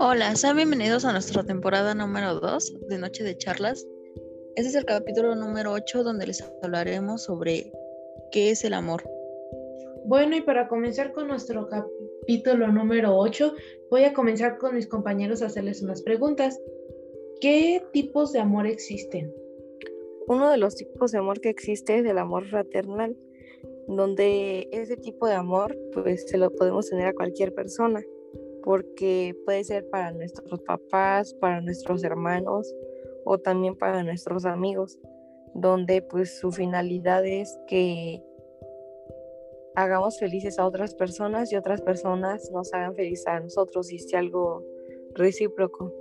Hola, sean bienvenidos a nuestra temporada número 2 de Noche de Charlas. Este es el capítulo número 8 donde les hablaremos sobre qué es el amor. Bueno, y para comenzar con nuestro capítulo número 8, voy a comenzar con mis compañeros a hacerles unas preguntas. ¿Qué tipos de amor existen? Uno de los tipos de amor que existe es el amor fraternal, donde ese tipo de amor pues se lo podemos tener a cualquier persona porque puede ser para nuestros papás, para nuestros hermanos o también para nuestros amigos, donde pues su finalidad es que hagamos felices a otras personas y otras personas nos hagan felices a nosotros y sea algo recíproco.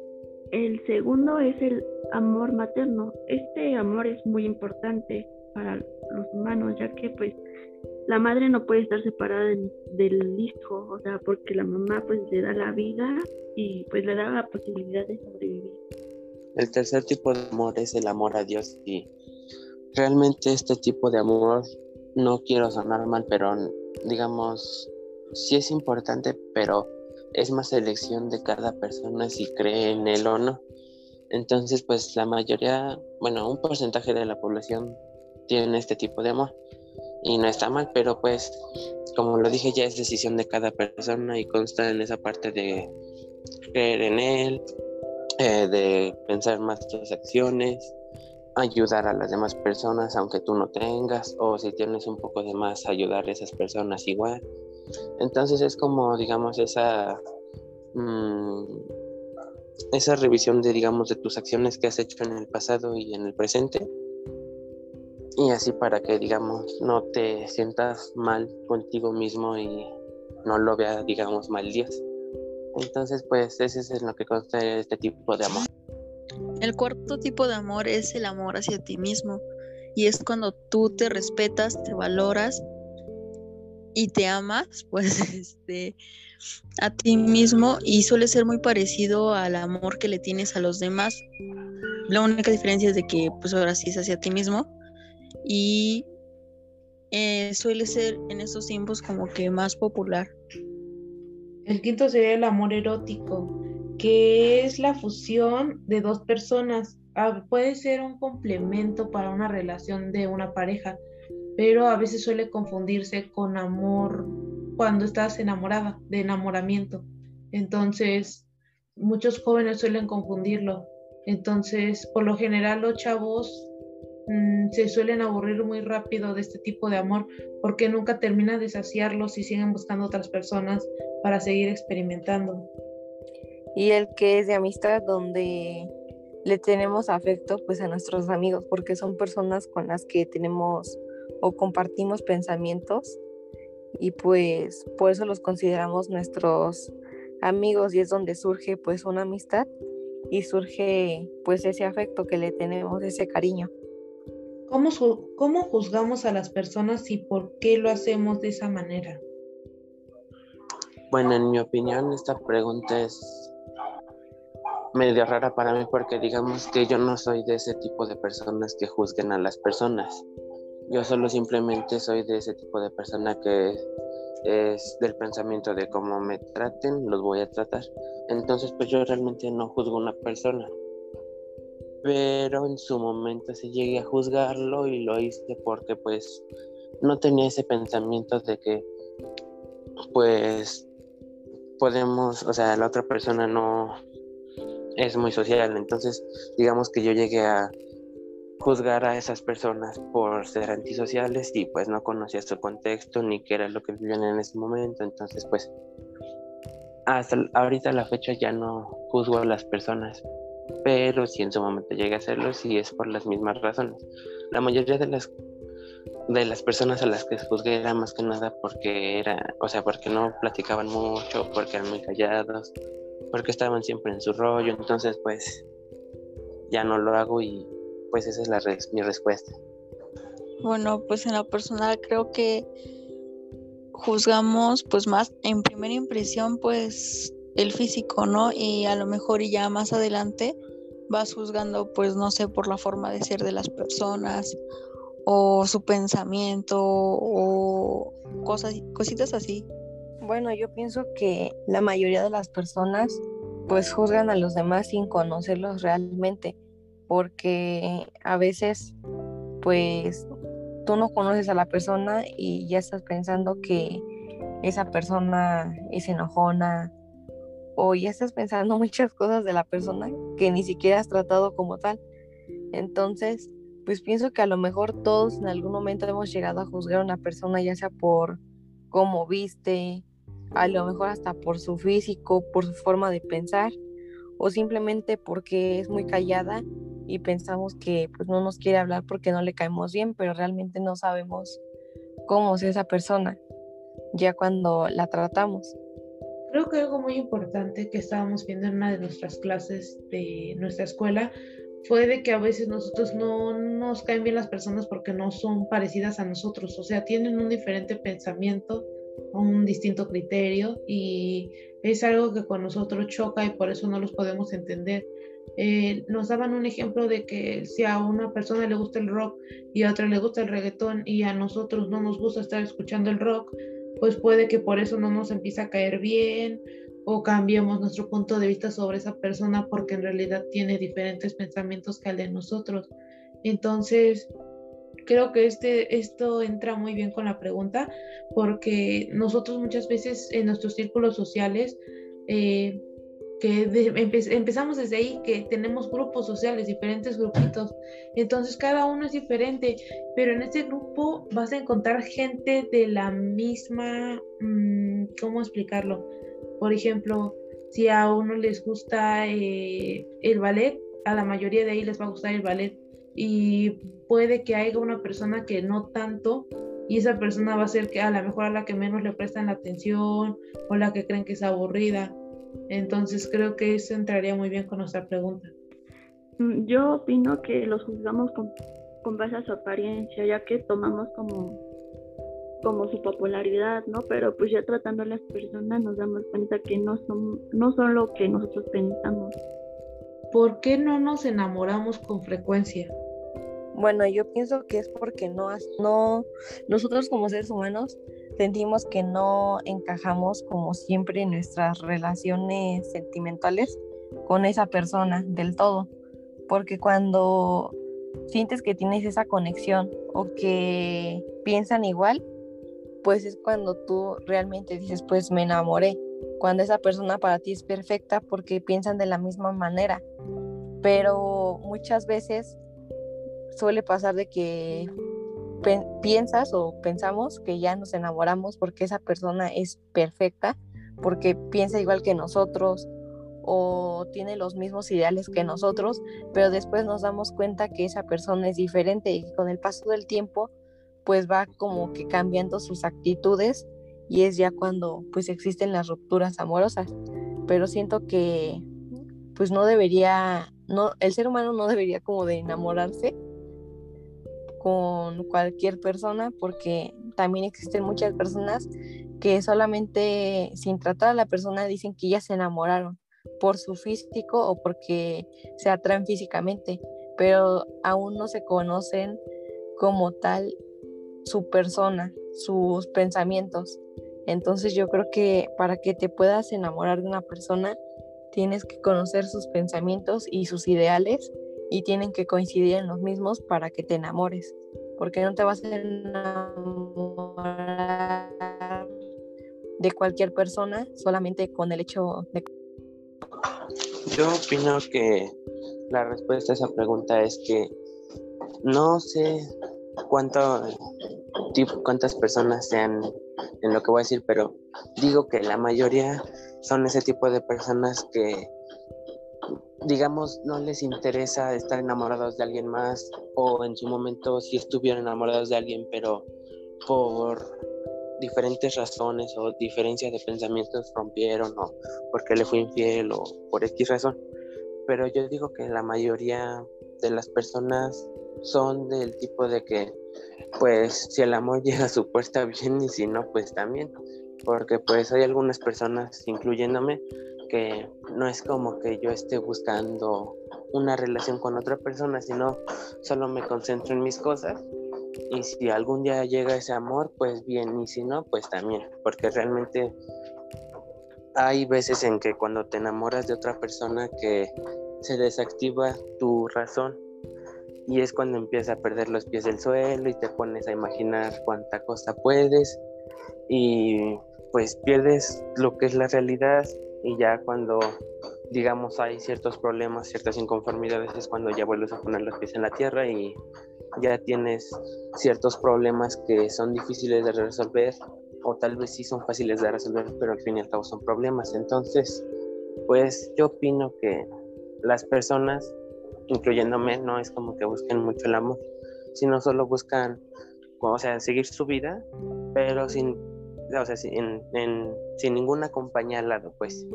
El segundo es el amor materno. Este amor es muy importante para los humanos, ya que pues la madre no puede estar separada del hijo, o sea, porque la mamá pues le da la vida y pues le da la posibilidad de sobrevivir. El tercer tipo de amor es el amor a Dios y realmente este tipo de amor no quiero sonar mal, pero digamos sí es importante, pero es más elección de cada persona si cree en él o no. Entonces, pues la mayoría, bueno, un porcentaje de la población tiene este tipo de amor y no está mal, pero pues como lo dije ya es decisión de cada persona y consta en esa parte de creer en él, eh, de pensar más tus acciones, ayudar a las demás personas aunque tú no tengas o si tienes un poco de más ayudar a esas personas igual. Entonces es como digamos esa mm, esa revisión de digamos de tus acciones que has hecho en el pasado y en el presente y así para que digamos no te sientas mal contigo mismo y no lo vea digamos mal Dios. Entonces pues ese es en lo que consta este tipo de amor. El cuarto tipo de amor es el amor hacia ti mismo y es cuando tú te respetas, te valoras y te amas pues este a ti mismo y suele ser muy parecido al amor que le tienes a los demás. La única diferencia es de que pues ahora sí es hacia ti mismo y eh, suele ser en estos tiempos como que más popular. El quinto sería el amor erótico, que es la fusión de dos personas. Ah, puede ser un complemento para una relación de una pareja, pero a veces suele confundirse con amor cuando estás enamorada, de enamoramiento. Entonces, muchos jóvenes suelen confundirlo. Entonces, por lo general los chavos Mm, se suelen aburrir muy rápido de este tipo de amor porque nunca termina de saciarlos y siguen buscando otras personas para seguir experimentando. Y el que es de amistad donde le tenemos afecto pues a nuestros amigos porque son personas con las que tenemos o compartimos pensamientos y pues por eso los consideramos nuestros amigos y es donde surge pues una amistad y surge pues ese afecto que le tenemos, ese cariño. ¿Cómo, juzgamos a las personas y por qué lo hacemos de esa manera? Bueno, en mi opinión esta pregunta es medio rara para mí porque digamos que yo no soy de ese tipo de personas que juzguen a las personas. Yo solo simplemente soy de ese tipo de persona que es del pensamiento de cómo me traten, los voy a tratar. Entonces, pues yo realmente no juzgo a una persona pero en su momento sí llegué a juzgarlo y lo hice porque pues no tenía ese pensamiento de que pues podemos, o sea, la otra persona no es muy social, entonces digamos que yo llegué a juzgar a esas personas por ser antisociales y pues no conocía su contexto ni qué era lo que vivían en ese momento, entonces pues hasta ahorita la fecha ya no juzgo a las personas pero si en su momento llega a hacerlo, sí es por las mismas razones. La mayoría de las de las personas a las que juzgué era más que nada porque era, o sea, porque no platicaban mucho, porque eran muy callados, porque estaban siempre en su rollo, entonces pues ya no lo hago y pues esa es la mi respuesta. Bueno, pues en la personal creo que juzgamos pues más en primera impresión pues el físico, ¿no? Y a lo mejor y ya más adelante vas juzgando, pues no sé, por la forma de ser de las personas o su pensamiento o cosas, cositas así. Bueno, yo pienso que la mayoría de las personas pues juzgan a los demás sin conocerlos realmente, porque a veces pues tú no conoces a la persona y ya estás pensando que esa persona es enojona o ya estás pensando muchas cosas de la persona que ni siquiera has tratado como tal. Entonces, pues pienso que a lo mejor todos en algún momento hemos llegado a juzgar a una persona, ya sea por cómo viste, a lo mejor hasta por su físico, por su forma de pensar, o simplemente porque es muy callada y pensamos que pues no nos quiere hablar porque no le caemos bien, pero realmente no sabemos cómo es esa persona ya cuando la tratamos. Creo que algo muy importante que estábamos viendo en una de nuestras clases de nuestra escuela fue de que a veces nosotros no nos caen bien las personas porque no son parecidas a nosotros, o sea, tienen un diferente pensamiento, un distinto criterio y es algo que con nosotros choca y por eso no los podemos entender. Eh, nos daban un ejemplo de que si a una persona le gusta el rock y a otra le gusta el reggaetón y a nosotros no nos gusta estar escuchando el rock, pues puede que por eso no nos empiece a caer bien o cambiemos nuestro punto de vista sobre esa persona porque en realidad tiene diferentes pensamientos que el de nosotros. Entonces, creo que este, esto entra muy bien con la pregunta porque nosotros muchas veces en nuestros círculos sociales eh, que empezamos desde ahí, que tenemos grupos sociales, diferentes grupitos, entonces cada uno es diferente, pero en ese grupo vas a encontrar gente de la misma, mm, ¿cómo explicarlo? Por ejemplo, si a uno les gusta eh, el ballet, a la mayoría de ahí les va a gustar el ballet. Y puede que haya una persona que no tanto y esa persona va a ser que a lo mejor a la que menos le prestan la atención o la que creen que es aburrida entonces creo que eso entraría muy bien con nuestra pregunta. Mm, yo opino que los juzgamos con, con base a su apariencia, ya que tomamos como, como su popularidad, ¿no? Pero pues ya tratando a las personas nos damos cuenta que no son, no son lo que nosotros pensamos. ¿Por qué no nos enamoramos con frecuencia? Bueno, yo pienso que es porque no, no, nosotros como seres humanos sentimos que no encajamos como siempre en nuestras relaciones sentimentales con esa persona del todo. Porque cuando sientes que tienes esa conexión o que piensan igual, pues es cuando tú realmente dices, pues me enamoré. Cuando esa persona para ti es perfecta porque piensan de la misma manera. Pero muchas veces suele pasar de que piensas o pensamos que ya nos enamoramos porque esa persona es perfecta, porque piensa igual que nosotros o tiene los mismos ideales que nosotros, pero después nos damos cuenta que esa persona es diferente y con el paso del tiempo pues va como que cambiando sus actitudes y es ya cuando pues existen las rupturas amorosas. Pero siento que pues no debería, no, el ser humano no debería como de enamorarse con cualquier persona porque también existen muchas personas que solamente sin tratar a la persona dicen que ya se enamoraron por su físico o porque se atraen físicamente, pero aún no se conocen como tal su persona, sus pensamientos. Entonces yo creo que para que te puedas enamorar de una persona, tienes que conocer sus pensamientos y sus ideales y tienen que coincidir en los mismos para que te enamores, porque no te vas a enamorar de cualquier persona solamente con el hecho de... Yo opino que la respuesta a esa pregunta es que no sé cuánto cuántas personas sean en lo que voy a decir, pero digo que la mayoría son ese tipo de personas que digamos, no les interesa estar enamorados de alguien más o en su momento sí estuvieron enamorados de alguien, pero por diferentes razones o diferencias de pensamientos rompieron o porque le fue infiel o por X razón. Pero yo digo que la mayoría de las personas son del tipo de que, pues, si el amor llega a su puerta bien y si no, pues también. Porque pues hay algunas personas, incluyéndome, que no es como que yo esté buscando una relación con otra persona, sino solo me concentro en mis cosas. Y si algún día llega ese amor, pues bien, y si no, pues también, porque realmente hay veces en que cuando te enamoras de otra persona que se desactiva tu razón y es cuando empiezas a perder los pies del suelo y te pones a imaginar cuánta cosa puedes y pues pierdes lo que es la realidad y ya cuando digamos hay ciertos problemas, ciertas inconformidades es cuando ya vuelves a poner los pies en la tierra y ya tienes ciertos problemas que son difíciles de resolver o tal vez sí son fáciles de resolver, pero al fin y al cabo son problemas. Entonces, pues yo opino que las personas, incluyéndome, no es como que busquen mucho el amor, sino solo buscan, o sea, seguir su vida, pero sin, o sea, sin, ninguna compañía al lado, pues.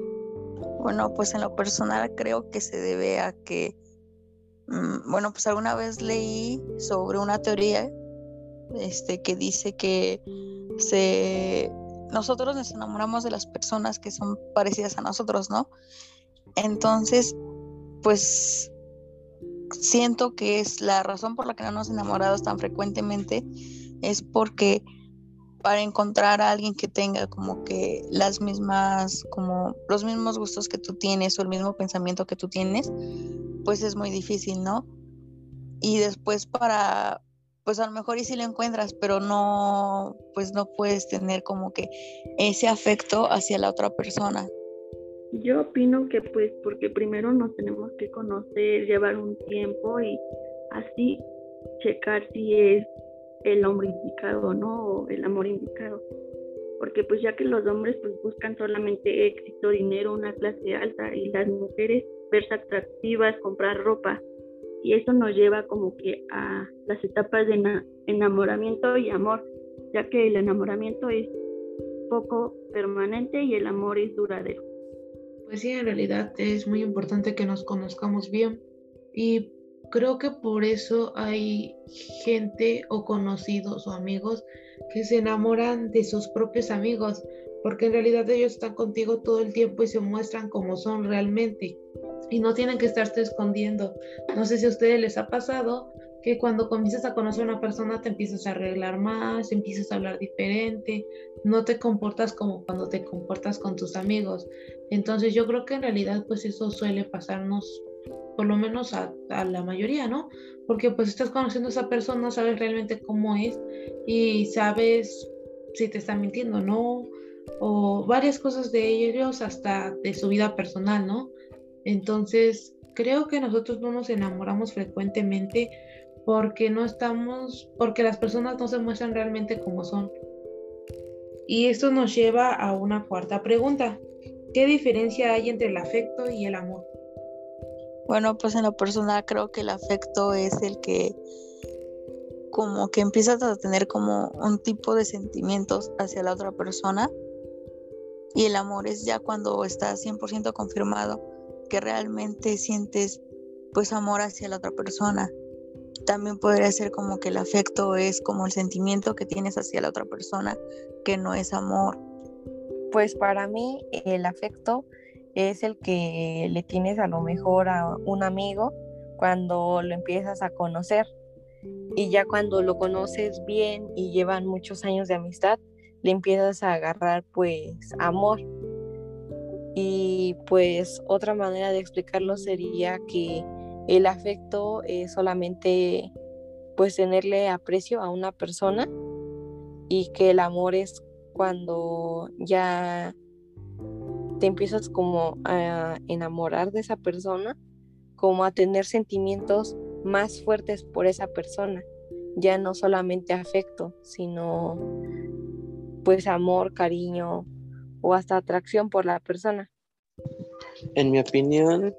Bueno, pues en lo personal creo que se debe a que, mm, bueno, pues alguna vez leí sobre una teoría este, que dice que se, nosotros nos enamoramos de las personas que son parecidas a nosotros, ¿no? Entonces, pues siento que es la razón por la que no nos enamoramos tan frecuentemente es porque para encontrar a alguien que tenga como que las mismas, como los mismos gustos que tú tienes o el mismo pensamiento que tú tienes, pues es muy difícil, ¿no? Y después para pues a lo mejor y si lo encuentras, pero no, pues no puedes tener como que ese afecto hacia la otra persona. Yo opino que pues porque primero nos tenemos que conocer, llevar un tiempo y así checar si es el hombre indicado no, o el amor indicado. Porque pues ya que los hombres pues buscan solamente éxito, dinero, una clase alta y las mujeres verse atractivas, comprar ropa, y eso nos lleva como que a las etapas de enamoramiento y amor, ya que el enamoramiento es poco permanente y el amor es duradero. Pues sí, en realidad es muy importante que nos conozcamos bien y creo que por eso hay gente o conocidos o amigos que se enamoran de sus propios amigos, porque en realidad ellos están contigo todo el tiempo y se muestran como son realmente y no tienen que estarse escondiendo. No sé si a ustedes les ha pasado que cuando comienzas a conocer a una persona te empiezas a arreglar más, empiezas a hablar diferente, no te comportas como cuando te comportas con tus amigos. Entonces yo creo que en realidad pues eso suele pasarnos por lo menos a, la mayoría, ¿no? Porque pues estás conociendo a esa persona, sabes realmente cómo es y sabes si te está mintiendo no, o varias cosas de ellos hasta de su vida personal, ¿no? Entonces, creo que nosotros no nos enamoramos frecuentemente porque no estamos, porque las personas no se muestran realmente como son. Y esto nos lleva a una cuarta pregunta. ¿Qué diferencia hay entre el afecto y el amor? Bueno, pues en lo personal creo que el afecto es el que como que empiezas a tener como un tipo de sentimientos hacia la otra persona y el amor es ya cuando está 100% confirmado que realmente sientes pues amor hacia la otra persona. También podría ser como que el afecto es como el sentimiento que tienes hacia la otra persona, que no es amor. Pues para mí el afecto es el que le tienes a lo mejor a un amigo cuando lo empiezas a conocer. Y ya cuando lo conoces bien y llevan muchos años de amistad, le empiezas a agarrar pues amor y pues otra manera de explicarlo sería que el afecto es solamente pues tenerle aprecio a una persona y que el amor es cuando ya te empiezas como a enamorar de esa persona, como a tener sentimientos más fuertes por esa persona, ya no solamente afecto, sino pues amor, cariño, o hasta atracción por la persona? En mi opinión,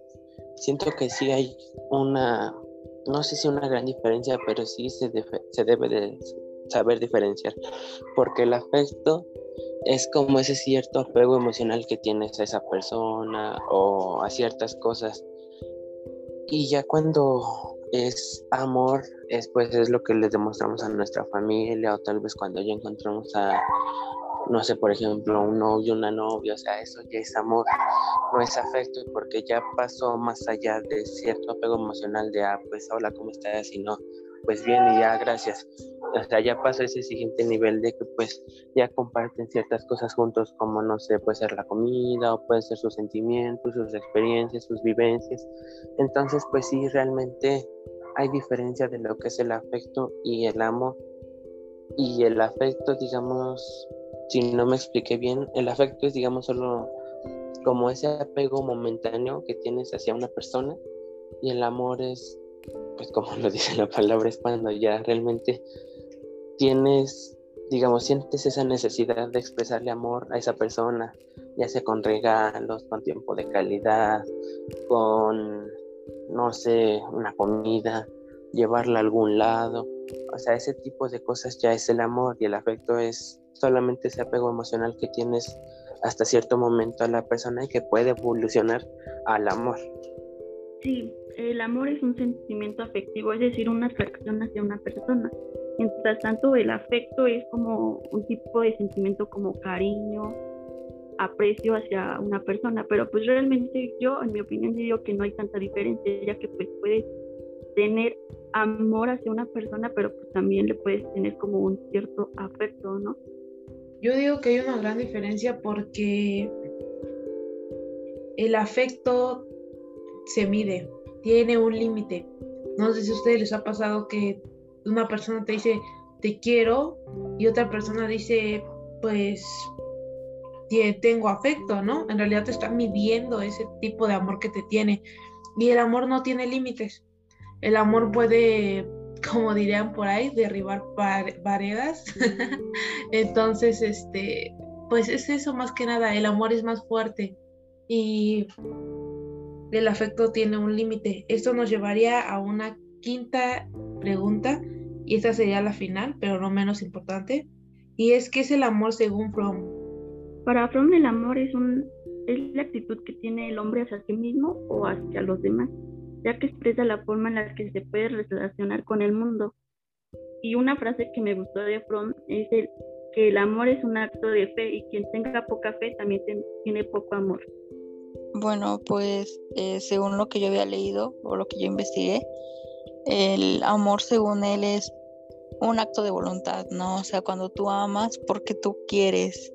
siento que sí hay una, no sé si una gran diferencia, pero sí se, se debe de saber diferenciar, porque el afecto es como ese cierto apego emocional que tienes a esa persona o a ciertas cosas. Y ya cuando es amor, es pues es lo que le demostramos a nuestra familia o tal vez cuando ya encontramos a no sé, por ejemplo, un novio, una novia, o sea, eso ya es amor, no es afecto, porque ya pasó más allá de cierto apego emocional de, ah, pues hola, ¿cómo estás? Y no, pues bien y ya gracias. O sea, ya pasó ese siguiente nivel de que pues ya comparten ciertas cosas juntos, como no sé, puede ser la comida o puede ser sus sentimientos, sus experiencias, sus vivencias. Entonces, pues sí, realmente hay diferencia de lo que es el afecto y el amor. Y el afecto, digamos, si no me expliqué bien, el afecto es, digamos, solo como ese apego momentáneo que tienes hacia una persona y el amor es, pues como lo dice la palabra, es cuando ya realmente tienes, digamos, sientes esa necesidad de expresarle amor a esa persona, ya sea con regalos, con tiempo de calidad, con, no sé, una comida, llevarla a algún lado. O sea, ese tipo de cosas ya es el amor y el afecto es solamente ese apego emocional que tienes hasta cierto momento a la persona y que puede evolucionar al amor. Sí, el amor es un sentimiento afectivo, es decir, una atracción hacia una persona. Mientras tanto, el afecto es como un tipo de sentimiento como cariño, aprecio hacia una persona, pero pues realmente yo, en mi opinión, digo que no hay tanta diferencia, ya que pues puedes tener amor hacia una persona, pero pues también le puedes tener como un cierto afecto, ¿no? Yo digo que hay una gran diferencia porque el afecto se mide, tiene un límite. No sé si a ustedes les ha pasado que una persona te dice te quiero y otra persona dice pues tengo afecto, ¿no? En realidad te está midiendo ese tipo de amor que te tiene. Y el amor no tiene límites. El amor puede como dirían por ahí, derribar paredes. Entonces, este, pues es eso más que nada, el amor es más fuerte y el afecto tiene un límite. Esto nos llevaría a una quinta pregunta y esta sería la final, pero no menos importante, y es ¿qué es el amor según Fromm? Para Fromm el amor es un es la actitud que tiene el hombre hacia sí mismo o hacia los demás ya que expresa la forma en la que se puede relacionar con el mundo. Y una frase que me gustó de Fromm es el, que el amor es un acto de fe y quien tenga poca fe también tiene poco amor. Bueno, pues eh, según lo que yo había leído o lo que yo investigué, el amor según él es un acto de voluntad, ¿no? O sea, cuando tú amas porque tú quieres,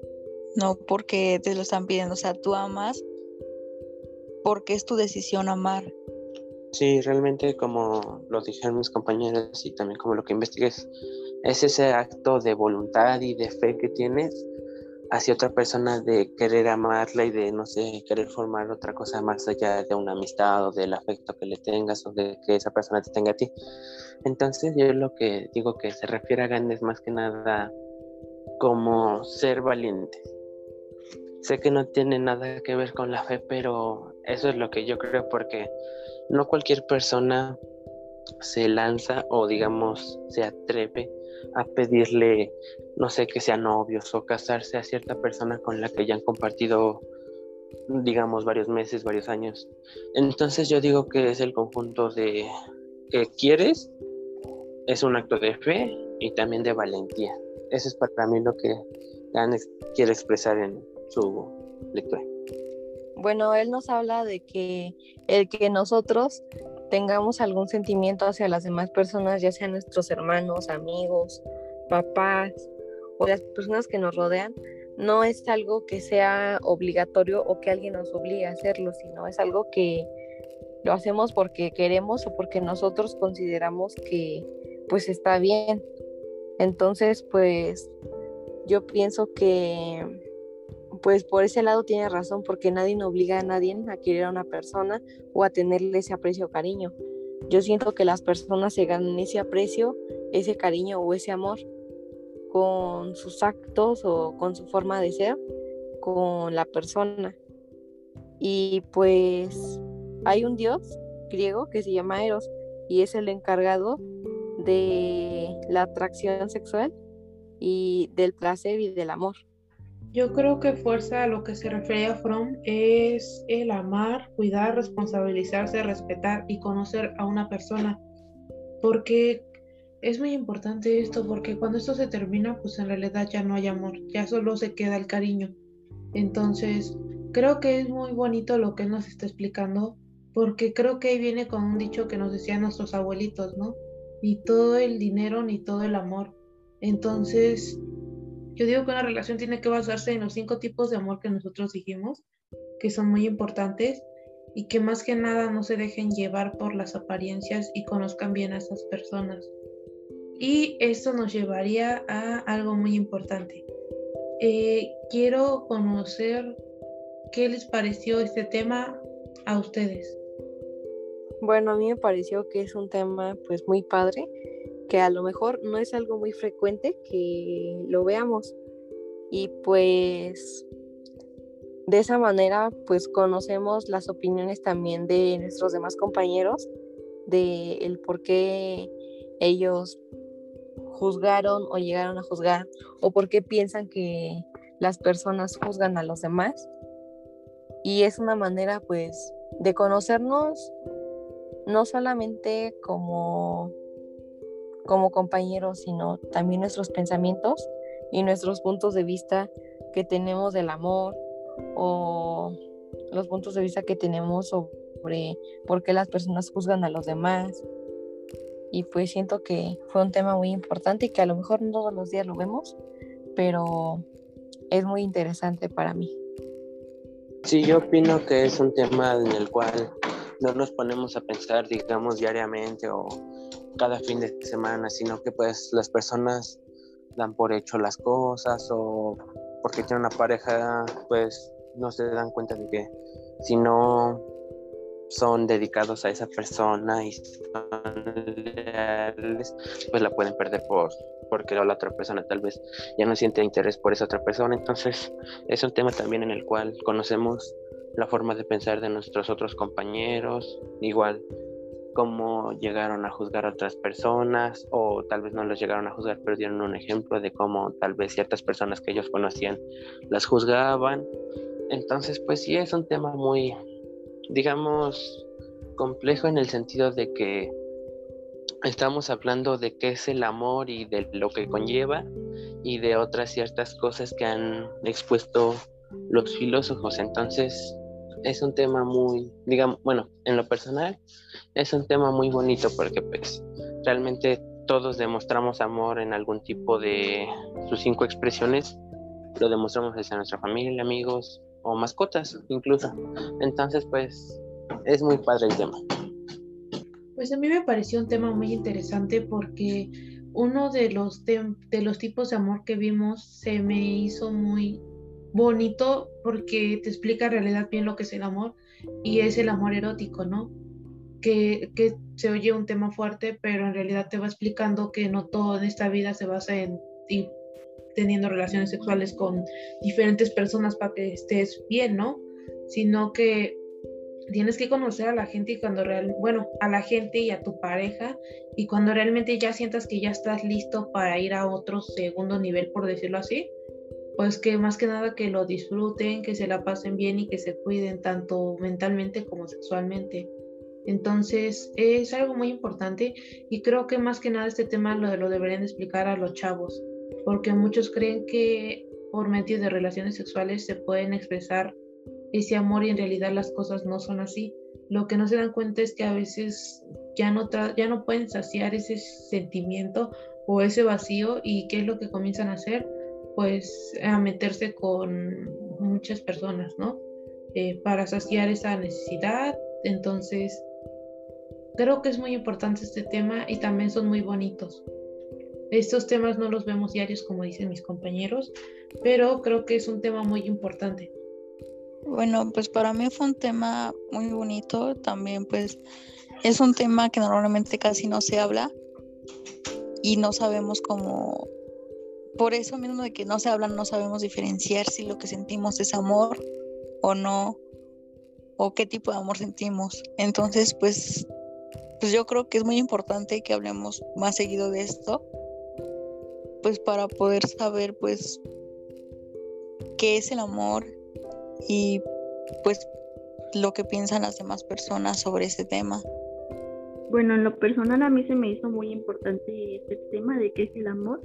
no porque te lo están pidiendo, o sea, tú amas porque es tu decisión amar. Sí, realmente como lo dijeron mis compañeros y también como lo que investigues, es ese acto de voluntad y de fe que tienes hacia otra persona de querer amarla y de, no sé, querer formar otra cosa más allá de una amistad o del afecto que le tengas o de que esa persona te tenga a ti. Entonces yo lo que digo que se refiere a grandes más que nada como ser valiente. Sé que no tiene nada que ver con la fe, pero eso es lo que yo creo porque no cualquier persona se lanza o digamos se atreve a pedirle, no sé, que sean novios o casarse a cierta persona con la que ya han compartido, digamos, varios meses, varios años. Entonces yo digo que es el conjunto de que quieres, es un acto de fe y también de valentía. Eso es para mí lo que Dan quiere expresar en su lectura. Bueno, él nos habla de que el que nosotros tengamos algún sentimiento hacia las demás personas, ya sean nuestros hermanos, amigos, papás o las personas que nos rodean, no es algo que sea obligatorio o que alguien nos obligue a hacerlo, sino es algo que lo hacemos porque queremos o porque nosotros consideramos que pues está bien. Entonces, pues yo pienso que pues por ese lado tiene razón, porque nadie obliga a nadie a querer a una persona o a tenerle ese aprecio o cariño. Yo siento que las personas se ganan ese aprecio, ese cariño o ese amor con sus actos o con su forma de ser con la persona. Y pues hay un dios griego que se llama Eros y es el encargado de la atracción sexual y del placer y del amor. Yo creo que fuerza a lo que se refiere a Fromm es el amar, cuidar, responsabilizarse, respetar y conocer a una persona. Porque es muy importante esto, porque cuando esto se termina, pues en realidad ya no hay amor, ya solo se queda el cariño. Entonces, creo que es muy bonito lo que nos está explicando, porque creo que ahí viene con un dicho que nos decían nuestros abuelitos, ¿no? ni todo el dinero, ni todo el amor. Entonces, yo digo que una relación tiene que basarse en los cinco tipos de amor que nosotros dijimos, que son muy importantes y que más que nada no se dejen llevar por las apariencias y conozcan bien a esas personas. Y esto nos llevaría a algo muy importante. Eh, quiero conocer qué les pareció este tema a ustedes. Bueno, a mí me pareció que es un tema pues muy padre, que a lo mejor no es algo muy frecuente que lo veamos. Y pues de esa manera pues conocemos las opiniones también de nuestros demás compañeros, de el por qué ellos juzgaron o llegaron a juzgar o por qué piensan que las personas juzgan a los demás. Y es una manera pues de conocernos no solamente como, como compañeros, sino también nuestros pensamientos y nuestros puntos de vista que tenemos del amor o los puntos de vista que tenemos sobre por qué las personas juzgan a los demás. Y pues siento que fue un tema muy importante y que a lo mejor no todos los días lo vemos, pero es muy interesante para mí. Sí, yo opino que es un tema en el cual no nos ponemos a pensar, digamos, diariamente o cada fin de semana, sino que pues las personas dan por hecho las cosas o porque tienen una pareja, pues no se dan cuenta de que si no son dedicados a esa persona y leales, pues la pueden perder por porque la otra persona tal vez ya no siente interés por esa otra persona. Entonces es un tema también en el cual conocemos la forma de pensar de nuestros otros compañeros, igual cómo llegaron a juzgar a otras personas o tal vez no los llegaron a juzgar, pero dieron un ejemplo de cómo tal vez ciertas personas que ellos conocían las juzgaban. Entonces, pues sí, es un tema muy, digamos, complejo en el sentido de que estamos hablando de qué es el amor y de lo que conlleva y de otras ciertas cosas que han expuesto los filósofos. Entonces, es un tema muy, digamos, bueno, en lo personal, es un tema muy bonito porque pues realmente todos demostramos amor en algún tipo de sus cinco expresiones, lo demostramos hacia nuestra familia, amigos o mascotas incluso. Entonces pues es muy padre el tema. Pues a mí me pareció un tema muy interesante porque uno de los, de los tipos de amor que vimos se me hizo muy bonito porque te explica en realidad bien lo que es el amor y es el amor erótico, ¿no? Que, que, se oye un tema fuerte, pero en realidad te va explicando que no todo en esta vida se basa en ir teniendo relaciones sexuales con diferentes personas para que estés bien, ¿no? Sino que tienes que conocer a la gente y cuando real, bueno, a la gente y a tu pareja y cuando realmente ya sientas que ya estás listo para ir a otro segundo nivel, por decirlo así, pues que más que nada que lo disfruten, que se la pasen bien y que se cuiden tanto mentalmente como sexualmente. Entonces es algo muy importante y creo que más que nada este tema lo, lo deberían explicar a los chavos, porque muchos creen que por medio de relaciones sexuales se pueden expresar ese amor y en realidad las cosas no son así. Lo que no se dan cuenta es que a veces ya no, ya no pueden saciar ese sentimiento o ese vacío y qué es lo que comienzan a hacer pues a meterse con muchas personas, ¿no? Eh, para saciar esa necesidad. Entonces, creo que es muy importante este tema y también son muy bonitos. Estos temas no los vemos diarios, como dicen mis compañeros, pero creo que es un tema muy importante. Bueno, pues para mí fue un tema muy bonito. También, pues, es un tema que normalmente casi no se habla y no sabemos cómo por eso mismo de que no se hablan, no sabemos diferenciar si lo que sentimos es amor o no, o qué tipo de amor sentimos. Entonces, pues, pues yo creo que es muy importante que hablemos más seguido de esto, pues para poder saber, pues, qué es el amor y, pues, lo que piensan las demás personas sobre ese tema. Bueno, en lo personal a mí se me hizo muy importante este tema de qué es el amor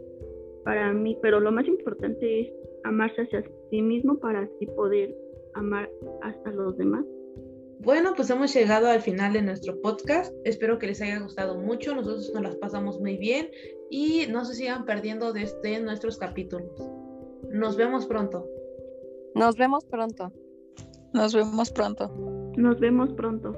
para mí, pero lo más importante es amarse hacia sí mismo para así poder amar hasta los demás. Bueno, pues hemos llegado al final de nuestro podcast. Espero que les haya gustado mucho. Nosotros nos las pasamos muy bien y no se sigan perdiendo desde nuestros capítulos. Nos vemos pronto. Nos vemos pronto. Nos vemos pronto. Nos vemos pronto.